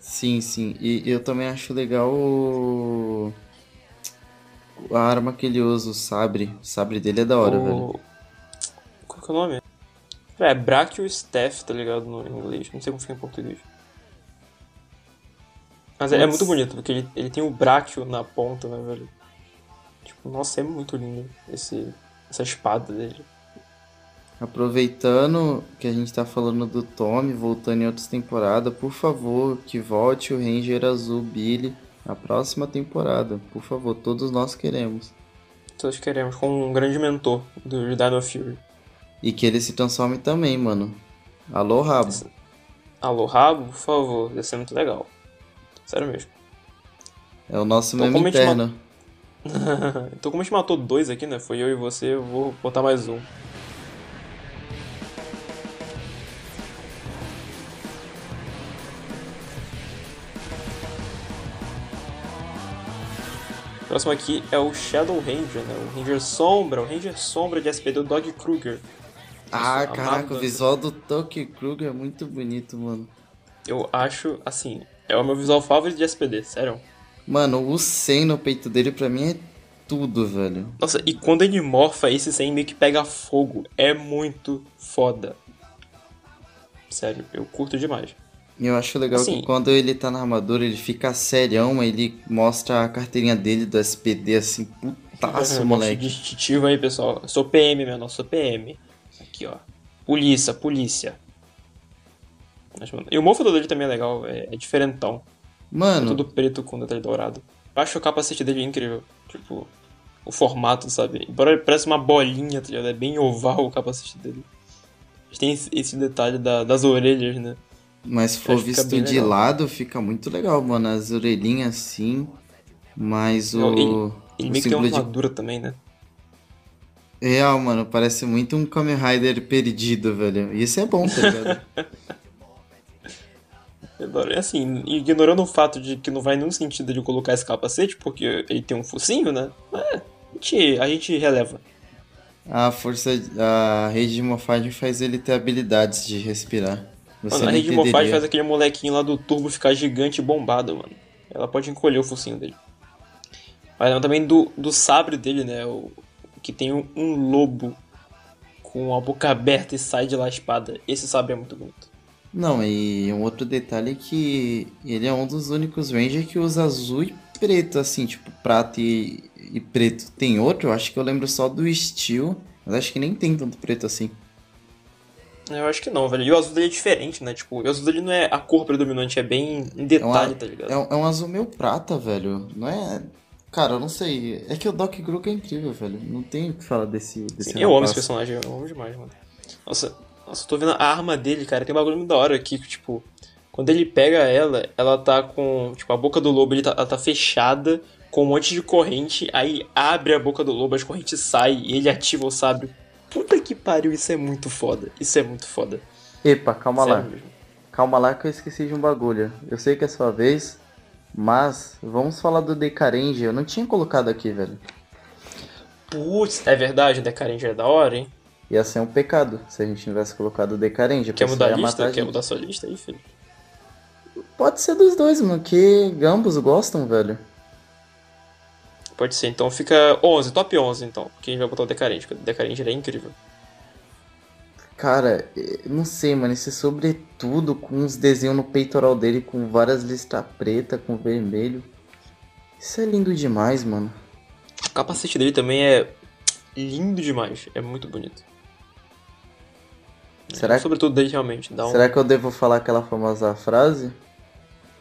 Sim, sim. E eu também acho legal o... A arma que ele usa, o sabre. O sabre dele é da hora, velho.
o... Qual que é o nome? É, Brachio Staff, tá ligado? No inglês. Não sei como fica em português. Mas é, é muito bonito, porque ele, ele tem o Brachio na ponta, né, velho? Tipo, nossa, é muito lindo esse, essa espada dele.
Aproveitando que a gente tá falando do Tommy, voltando em outras temporadas, por favor, que volte o Ranger Azul Billy na próxima temporada. Por favor, todos nós queremos.
Todos queremos, com um grande mentor do Dino Fury.
E que ele se transforme também, mano. Alô, rabo.
Alô, Rabo, por favor, ia ser muito legal. Sério mesmo.
É o nosso
Então,
meme interno.
então, como a gente matou dois aqui, né? Foi eu e você, eu vou botar mais um. Próximo aqui é o Shadow Ranger, né? O Ranger Sombra, o Ranger Sombra de SPD, o Dog Kruger.
Ah,
Nossa,
caraca, o visual do Tucker Kruger é muito bonito, mano.
Eu acho, assim, é o meu visual favorito de SPD, sério.
Mano, o 100 no peito dele pra mim é tudo, velho.
Nossa, e quando ele morfa, esse 100 meio que pega fogo. É muito foda. Sério, eu curto demais.
Eu acho legal
Assim-
que quando ele tá na armadura, ele fica serião, ele mostra a carteirinha dele do SPD assim, putaço, moleque.
distintivo aí, pessoal. Eu sou PM, meu, não sou PM. Aqui, ó. Polícia, polícia. E o morfador dele também é legal, é, é diferentão. É
Mano,
tudo preto com detalhe dourado. Eu acho o capacete dele incrível. Tipo, o formato, sabe? Embora ele parece uma bolinha, tá ligado? É bem oval o capacete dele. Tem esse, esse detalhe da- das orelhas, né?
Mas se for visto de
legal.
lado, fica muito legal, mano. As orelhinhas assim, mas o.
Ele
o
meio que tem uma
símbolo de
armadura também, né?
Real, mano, parece muito um Kamen Rider perdido, velho. E isso é bom, tá ligado?
E assim, ignorando o fato de que não vai nenhum sentido ele colocar esse capacete, porque ele tem um focinho, né? É, a gente, a gente releva.
a força. A rede de morfagem faz ele ter habilidades de respirar.
Mano, a rede
entenderia.
faz aquele molequinho lá do turbo ficar gigante e bombado, mano. Ela pode encolher o focinho dele. Mas lembra também do, do sabre dele, né? O, que tem um, um lobo com a boca aberta e sai de lá a espada. Esse sabre é muito bonito.
Não, e um outro detalhe é que ele é um dos únicos Ranger que usa azul e preto, assim, tipo, prata e, e preto. Tem outro, eu acho que eu lembro só do Steel, mas acho que nem tem tanto preto assim.
Eu acho que não, velho. E o azul dele é diferente, né? Tipo, o azul dele não é a cor predominante, é bem em
É um,
detalhe,
a-
tá ligado?
é um- é um azul meio prata, velho. Não é. Cara, eu não sei. É que o Doc Grook é incrível, velho. Não tem o que falar desse, desse
eu amo esse personagem, eu amo demais, mano. Nossa, nossa, eu tô vendo a arma dele, cara. Tem um bagulho muito da hora aqui, que, tipo, quando ele pega ela, ela tá com. Tipo, a boca do lobo ele tá, ela tá fechada com um monte de corrente. Aí abre a boca do lobo, as correntes saem e ele ativa o sabre. Puta que pariu, isso é muito foda. Isso é muito foda.
Epa, calma lá.
Sério mesmo.
Calma lá que eu esqueci de um bagulho. Eu sei que é sua vez, mas vamos falar do Decarange. Eu não tinha colocado aqui, velho.
Putz, é verdade, o Decarange é da hora, hein?
Ia ser um pecado se a gente tivesse colocado o Decarange.
Quer mudar a lista?
a
Quer mudar sua lista aí, filho?
Pode ser dos dois, mano, que ambos gostam, velho.
Pode ser, então fica 11, top 11 então. Quem vai botar o Decarange? Porque o Decarange ele é incrível.
Cara, não sei, mano, esse sobretudo com uns desenhos no peitoral dele com várias listas preta com vermelho. Isso é lindo demais, mano.
O capacete dele também é lindo demais. É muito bonito.
Será que,
Sobretudo dele realmente. Dá um...
será que eu devo falar aquela famosa frase?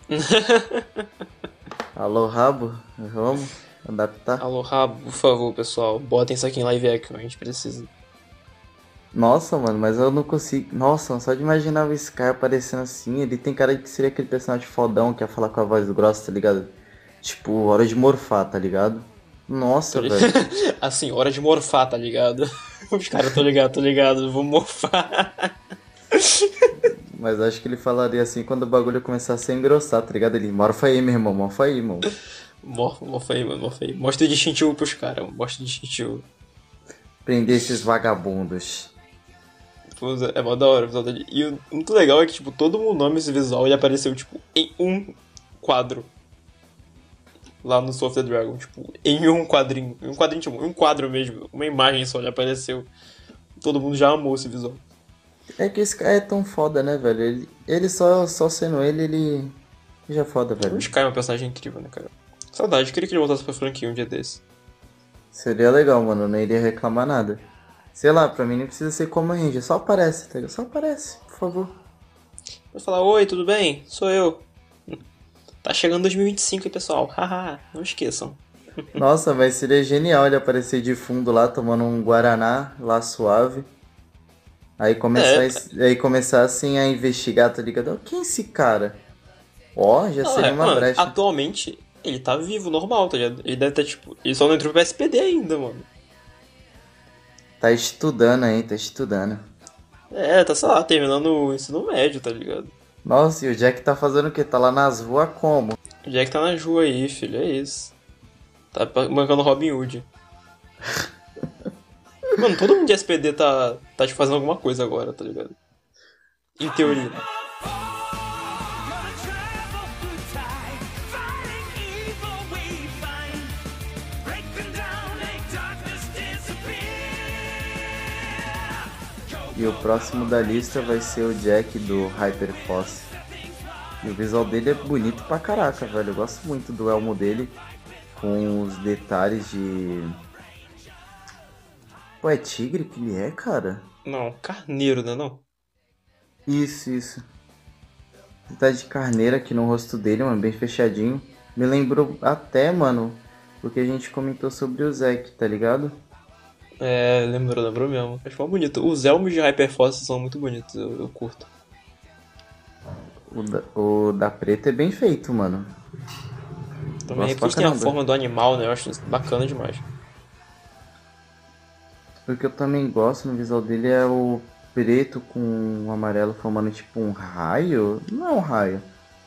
Alô, rabo? Vamos adaptar?
Alô, Rabo, por favor, pessoal. Botem isso aqui em live action, a gente precisa.
Nossa, mano, mas eu não consigo. Nossa, só de imaginar o Sky aparecendo assim, ele tem cara de que seria aquele personagem fodão que ia falar com a voz grossa, tá ligado? Tipo, hora de morfar, tá ligado? Nossa, velho.
assim, hora de morfar, tá ligado? Os caras, tô ligado, tô ligado, vou morfar.
Mas acho que ele falaria assim quando o bagulho começasse a engrossar, tá ligado? Ele, morfa aí, meu irmão, morfa aí, irmão.
Morfa aí, mano, morfa aí. Mostra o distintivo pros caras, mostra o distintivo.
Prender esses vagabundos.
É mó da hora o visual dele. E o muito legal é que, tipo, todo mundo ama esse visual e apareceu, tipo, em um quadro. Lá no Soul of the Dragon, tipo, em um quadrinho. Em um quadrinho, tipo, um quadro mesmo. Uma imagem só ele apareceu. Todo mundo já amou esse visual.
É que esse cara é tão foda, né, velho? Ele, ele só, só sendo ele, ele já é foda,
O
velho.
Sky é um personagem incrível, né, cara? Saudade, queria que ele voltasse pra franquia um dia desse.
Seria legal, mano, eu não iria reclamar nada. Sei lá, pra mim não precisa ser como a Ranger, só aparece, tá ligado? Só aparece, por favor.
Vai falar, oi, tudo bem? Sou eu. Tá chegando 2025, hein, pessoal? Haha, não esqueçam.
Nossa, mas seria genial ele aparecer de fundo lá, tomando um Guaraná lá suave. Aí começar,
É.
aí começar assim a investigar, tá ligado? Quem é esse cara? Ó, já
Não,
seria
é,
uma
mano,
brecha.
atualmente, ele tá vivo, normal, tá ligado? Ele deve estar, tipo... Ele só não entrou pro SPD ainda, mano.
Tá estudando aí, tá estudando.
É, tá, sei lá, terminando o ensino médio, tá ligado?
Nossa, e o Jack tá fazendo o quê? Tá lá nas ruas como?
O Jack tá na rua aí, filho, é isso. Tá bancando Robin Hood. Mano, todo mundo de SPD tá, tá tipo, fazendo alguma coisa agora, tá ligado? Em teoria.
E o próximo da lista vai ser o Jack do Hyperforce. E o visual dele é bonito pra caraca, velho. Eu gosto muito do elmo dele. Com os detalhes de. Pô, é tigre que ele é, cara?
Não, carneiro, né não?
Isso, isso. Detalhe de carneira aqui no rosto dele, mano, bem fechadinho. Me lembrou até, mano, o que a gente comentou sobre o Zack, tá ligado?
É, lembrou, lembrou mesmo. Acho mó bonito. Os elmos de Hyperforce são muito bonitos, eu, eu curto.
O da, o da preta é bem feito, mano.
Também porque têm a forma do animal, né? Eu acho isso bacana demais.
O que eu também gosto no visual dele é o preto com o amarelo formando tipo um raio. Não é um raio,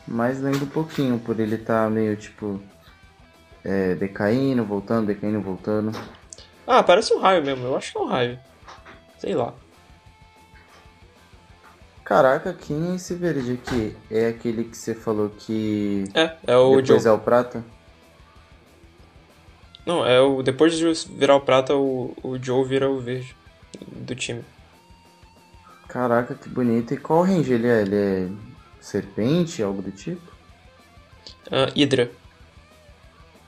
mas lembra um pouquinho por ele estar meio tipo é, decaindo, voltando, decaindo, voltando.
Ah, parece um raio mesmo, eu acho que é um raio. Sei lá.
Caraca, quem é esse verde aqui? É aquele que você falou que
É, é o
depois
Joe.
é o prata?
Não, é o. Depois de virar o prata, o, o Joe vira o verde do time.
Caraca, que bonito. E qual range ele é? Ele é serpente, algo do tipo?
Ah, Hydra.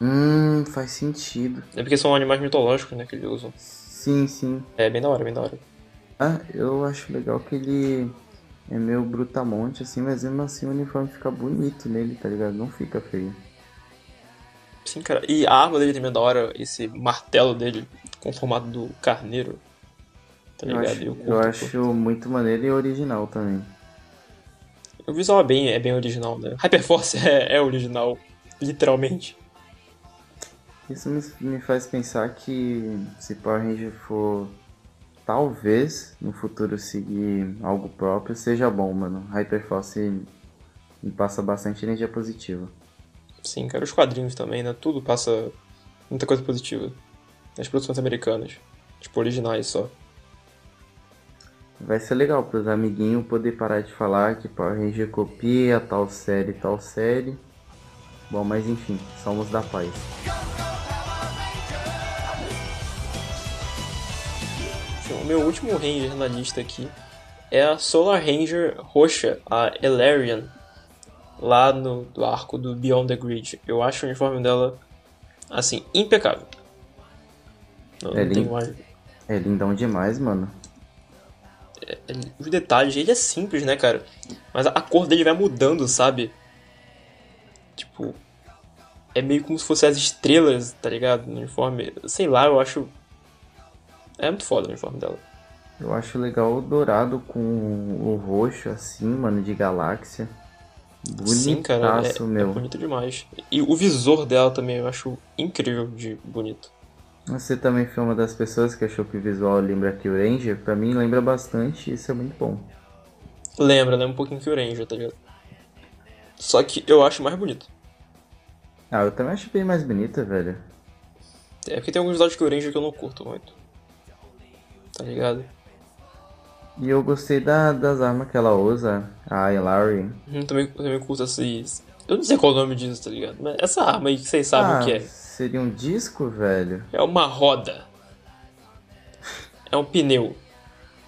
Hum, faz sentido.
É porque são animais mitológicos, né, que eles usam.
Sim, sim.
É bem da hora, bem da hora.
Ah, eu acho legal que ele é meio brutamonte, assim, mas mesmo assim o uniforme fica bonito nele, tá ligado? Não fica feio.
Sim, cara. E a arma dele também é da hora, esse martelo dele, com o formato do carneiro. Tá
Eu
ligado?
acho,
eu,
eu
curto,
acho muito maneiro e original também.
O visual é bem, é bem original, né? Hyperforce é, é original, literalmente.
Isso me, faz pensar que se Power Ranger for talvez no futuro seguir algo próprio, seja bom, mano. Hyperforce me passa bastante energia positiva.
Sim, cara. Os quadrinhos também, né? Tudo passa muita coisa positiva. Nas produções americanas. Tipo, originais só.
Vai ser legal pros amiguinhos poder parar de falar que Power Ranger copia tal série, tal série. Bom, mas enfim, somos da paz.
O meu último Ranger na lista aqui é a Solar Ranger roxa, a Elarian, lá no do arco do Beyond the Grid. Eu acho o uniforme dela, assim, impecável. Não,
É
não mais.
É lindão demais, mano.
Os detalhes, ele é simples, né, cara? Mas a- a cor dele vai mudando, sabe? Tipo, é meio como se fosse as estrelas, tá ligado? No uniforme. Sei lá, eu acho. É muito foda o uniforme dela.
Eu acho legal o dourado com o roxo assim, mano, de galáxia. Bonitaço,
Sim, cara, é, é
meu.
bonito demais. E o visor dela também eu acho incrível de bonito.
Você também foi uma das pessoas que achou que o visual lembra que o Ranger? Pra mim lembra bastante e isso é muito bom.
Lembra, lembra um pouquinho que o Ranger, tá ligado? Só que eu acho mais bonito.
Ah, eu também acho bem mais bonita, velho.
É porque tem alguns que o Ranger que eu não curto muito. Tá ligado?
E eu gostei da- das armas que ela usa, a Hilary.
Hum, também, também curto esses. Eu não sei qual é o nome disso, tá ligado? Mas essa arma aí que vocês sabem
ah,
o que é.
seria um disco, velho?
É uma roda. É um pneu.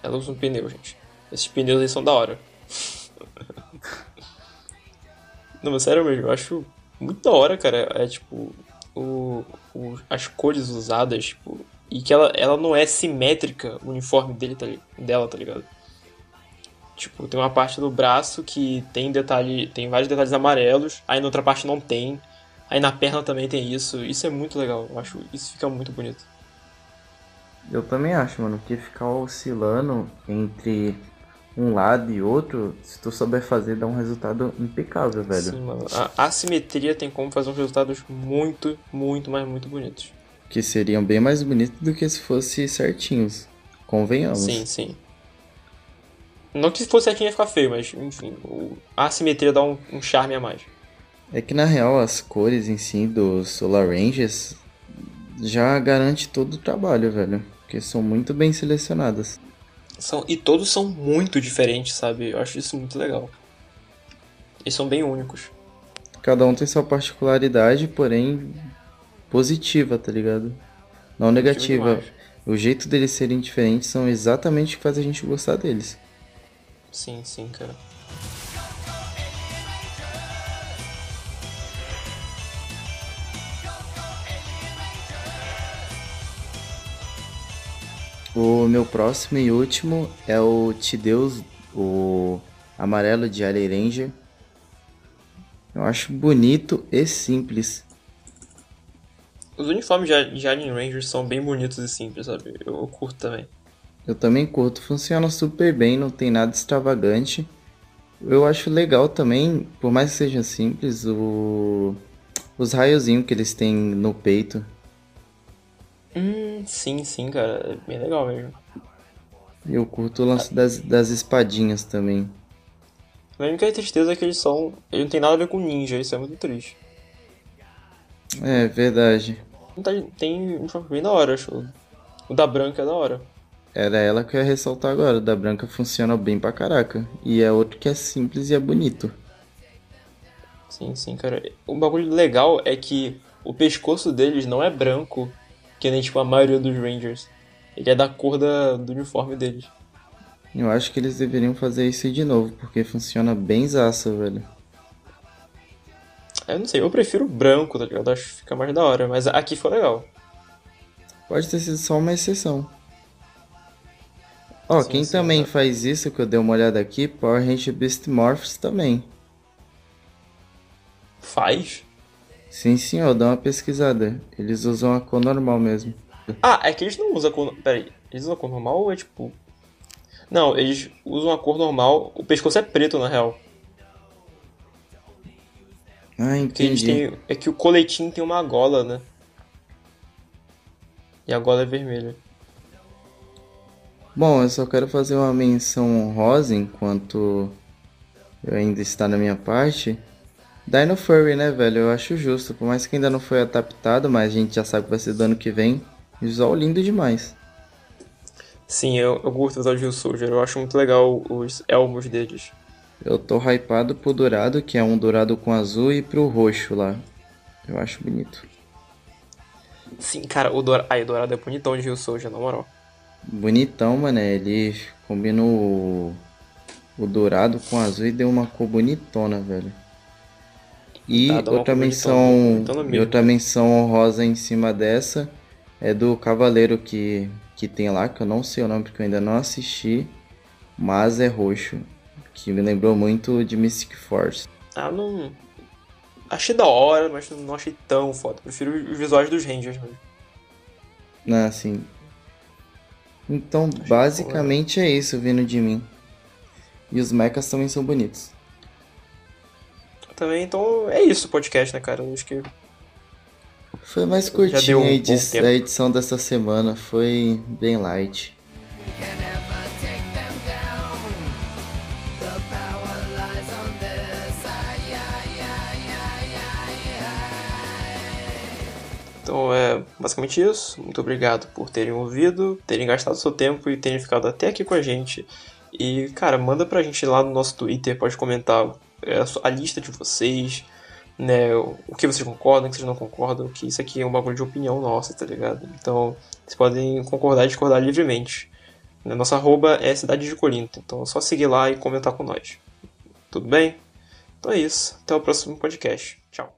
Ela usa um pneu, gente. Esses pneus aí são da hora. Não, mas sério mesmo, eu acho muito da hora, cara. É tipo. O, o- as cores usadas, tipo. E que ela, ela não é simétrica, o uniforme dele, tá, dela, tá ligado? Tipo, tem uma parte do braço que tem detalhe. Tem vários detalhes amarelos, aí na outra parte não tem. Aí na perna também tem isso. Isso é muito legal. Eu acho isso fica muito bonito.
Eu também acho, mano, que ficar oscilando entre um lado e outro, se tu souber fazer, dá um resultado impecável, velho.
Sim, mano. A assimetria tem como fazer uns resultados muito, muito, mas muito bonitos.
Que seriam bem mais bonitos do que se fosse certinhos. Convenhamos.
Sim, sim. Não que se fosse certinho ia ficar feio, mas enfim, a assimetria dá um, um charme a mais.
É que na real as cores em si dos Solar Rangers já garante todo o trabalho, velho. Porque são muito bem selecionadas.
São, e todos são muito diferentes, sabe? Eu acho isso muito legal. Eles são bem únicos.
Cada um tem sua particularidade, porém positiva, tá ligado? Não negativa.
demais.
O jeito deles serem diferentes são exatamente o que faz a gente gostar deles.
Sim, sim, cara.
O meu próximo e último é o Tideus, o amarelo de Alley Ranger. Eu acho bonito e simples.
Os uniformes de, Alien Rangers são bem bonitos e simples, sabe? Eu, eu curto também.
Eu também curto, funciona super bem, não tem nada extravagante. Eu acho legal também, por mais que seja simples, o... os raiozinhos que eles têm no peito.
Hum, sim, sim, cara. É bem legal mesmo.
Eu curto o lance das, das espadinhas também.
A única tristeza é que eles são. Eles não tem nada a ver com ninja, isso é muito triste.
É verdade.
Tá- Tem um bem da hora, acho. O da branca é da hora.
era ela que eu ia ressaltar agora. O da branca funciona bem pra caraca. E é outro que é simples e é bonito.
Sim, sim, cara. O bagulho legal é que o pescoço deles não é branco, que nem tipo a maioria dos Rangers. Ele é da cor da, do uniforme deles.
Eu acho que eles deveriam fazer isso de novo, porque funciona bem zaço, velho.
Eu não sei, eu prefiro branco, tá ligado? Acho que fica mais da hora, mas aqui foi legal.
Pode ter sido só uma exceção. Ó,
Sim,
quem
sim,
também faz isso, que eu dei uma olhada aqui, Power Ranger Beast Morphs também.
Faz?
Sim, senhor, dá uma pesquisada. Eles usam a cor normal mesmo.
Ah, é que eles não usam a cor. Peraí, eles usam a cor normal ou é tipo. Não, eles usam a cor normal. O pescoço é preto, na real.
Ah, entendi.
têm. É que o coletinho tem uma gola, né? E a gola é vermelha.
Bom, eu só quero fazer uma menção honrosa enquanto eu ainda está na minha parte. Dino Furry, né, velho? Eu acho justo. Por mais que ainda não foi adaptado, mas a gente já sabe que vai ser do ano que vem. Visual lindo demais.
Sim, eu, eu gosto do Rio Soldier. Eu acho muito legal os elmos deles.
Eu tô hypado pro dourado, que é um dourado com azul, e pro roxo lá. Eu acho bonito.
Sim, cara, o dourado. Ai, o dourado é bonitão de Rio Soldier, na moral.
Bonitão, mano. Ele combina o, o dourado com azul e deu uma cor bonitona, velho. E
Tá,
outra menção, e
mesmo.
outra menção honrosa em cima dessa é do cavaleiro que, que tem lá, que eu não sei o nome porque eu ainda não assisti, mas é roxo, que me lembrou muito de Mystic Force.
Ah, não. Achei da hora, mas não achei tão foda. Prefiro os visuais dos Rangers mesmo.
Ah, assim. Então, basicamente é isso vindo de mim. E os mechas também são bonitos.
Também, então é isso o podcast, né, cara? Eu acho que
Foi mais
deu um
a, edi- a edição dessa semana, foi bem light.
Então é basicamente isso. Muito obrigado por terem ouvido, terem gastado seu tempo e terem ficado até aqui com a gente. E, cara, manda pra gente lá no nosso Twitter, pode comentar a su- a lista de vocês, né? O que vocês concordam, o que vocês não concordam, que isso aqui é um bagulho de opinião nossa, tá ligado? Então, vocês podem concordar e discordar livremente. Né? Nossa arroba é Cidade de Corinto, então é só seguir lá e comentar com nós. Tudo bem? Então é isso. Até o próximo podcast. Tchau.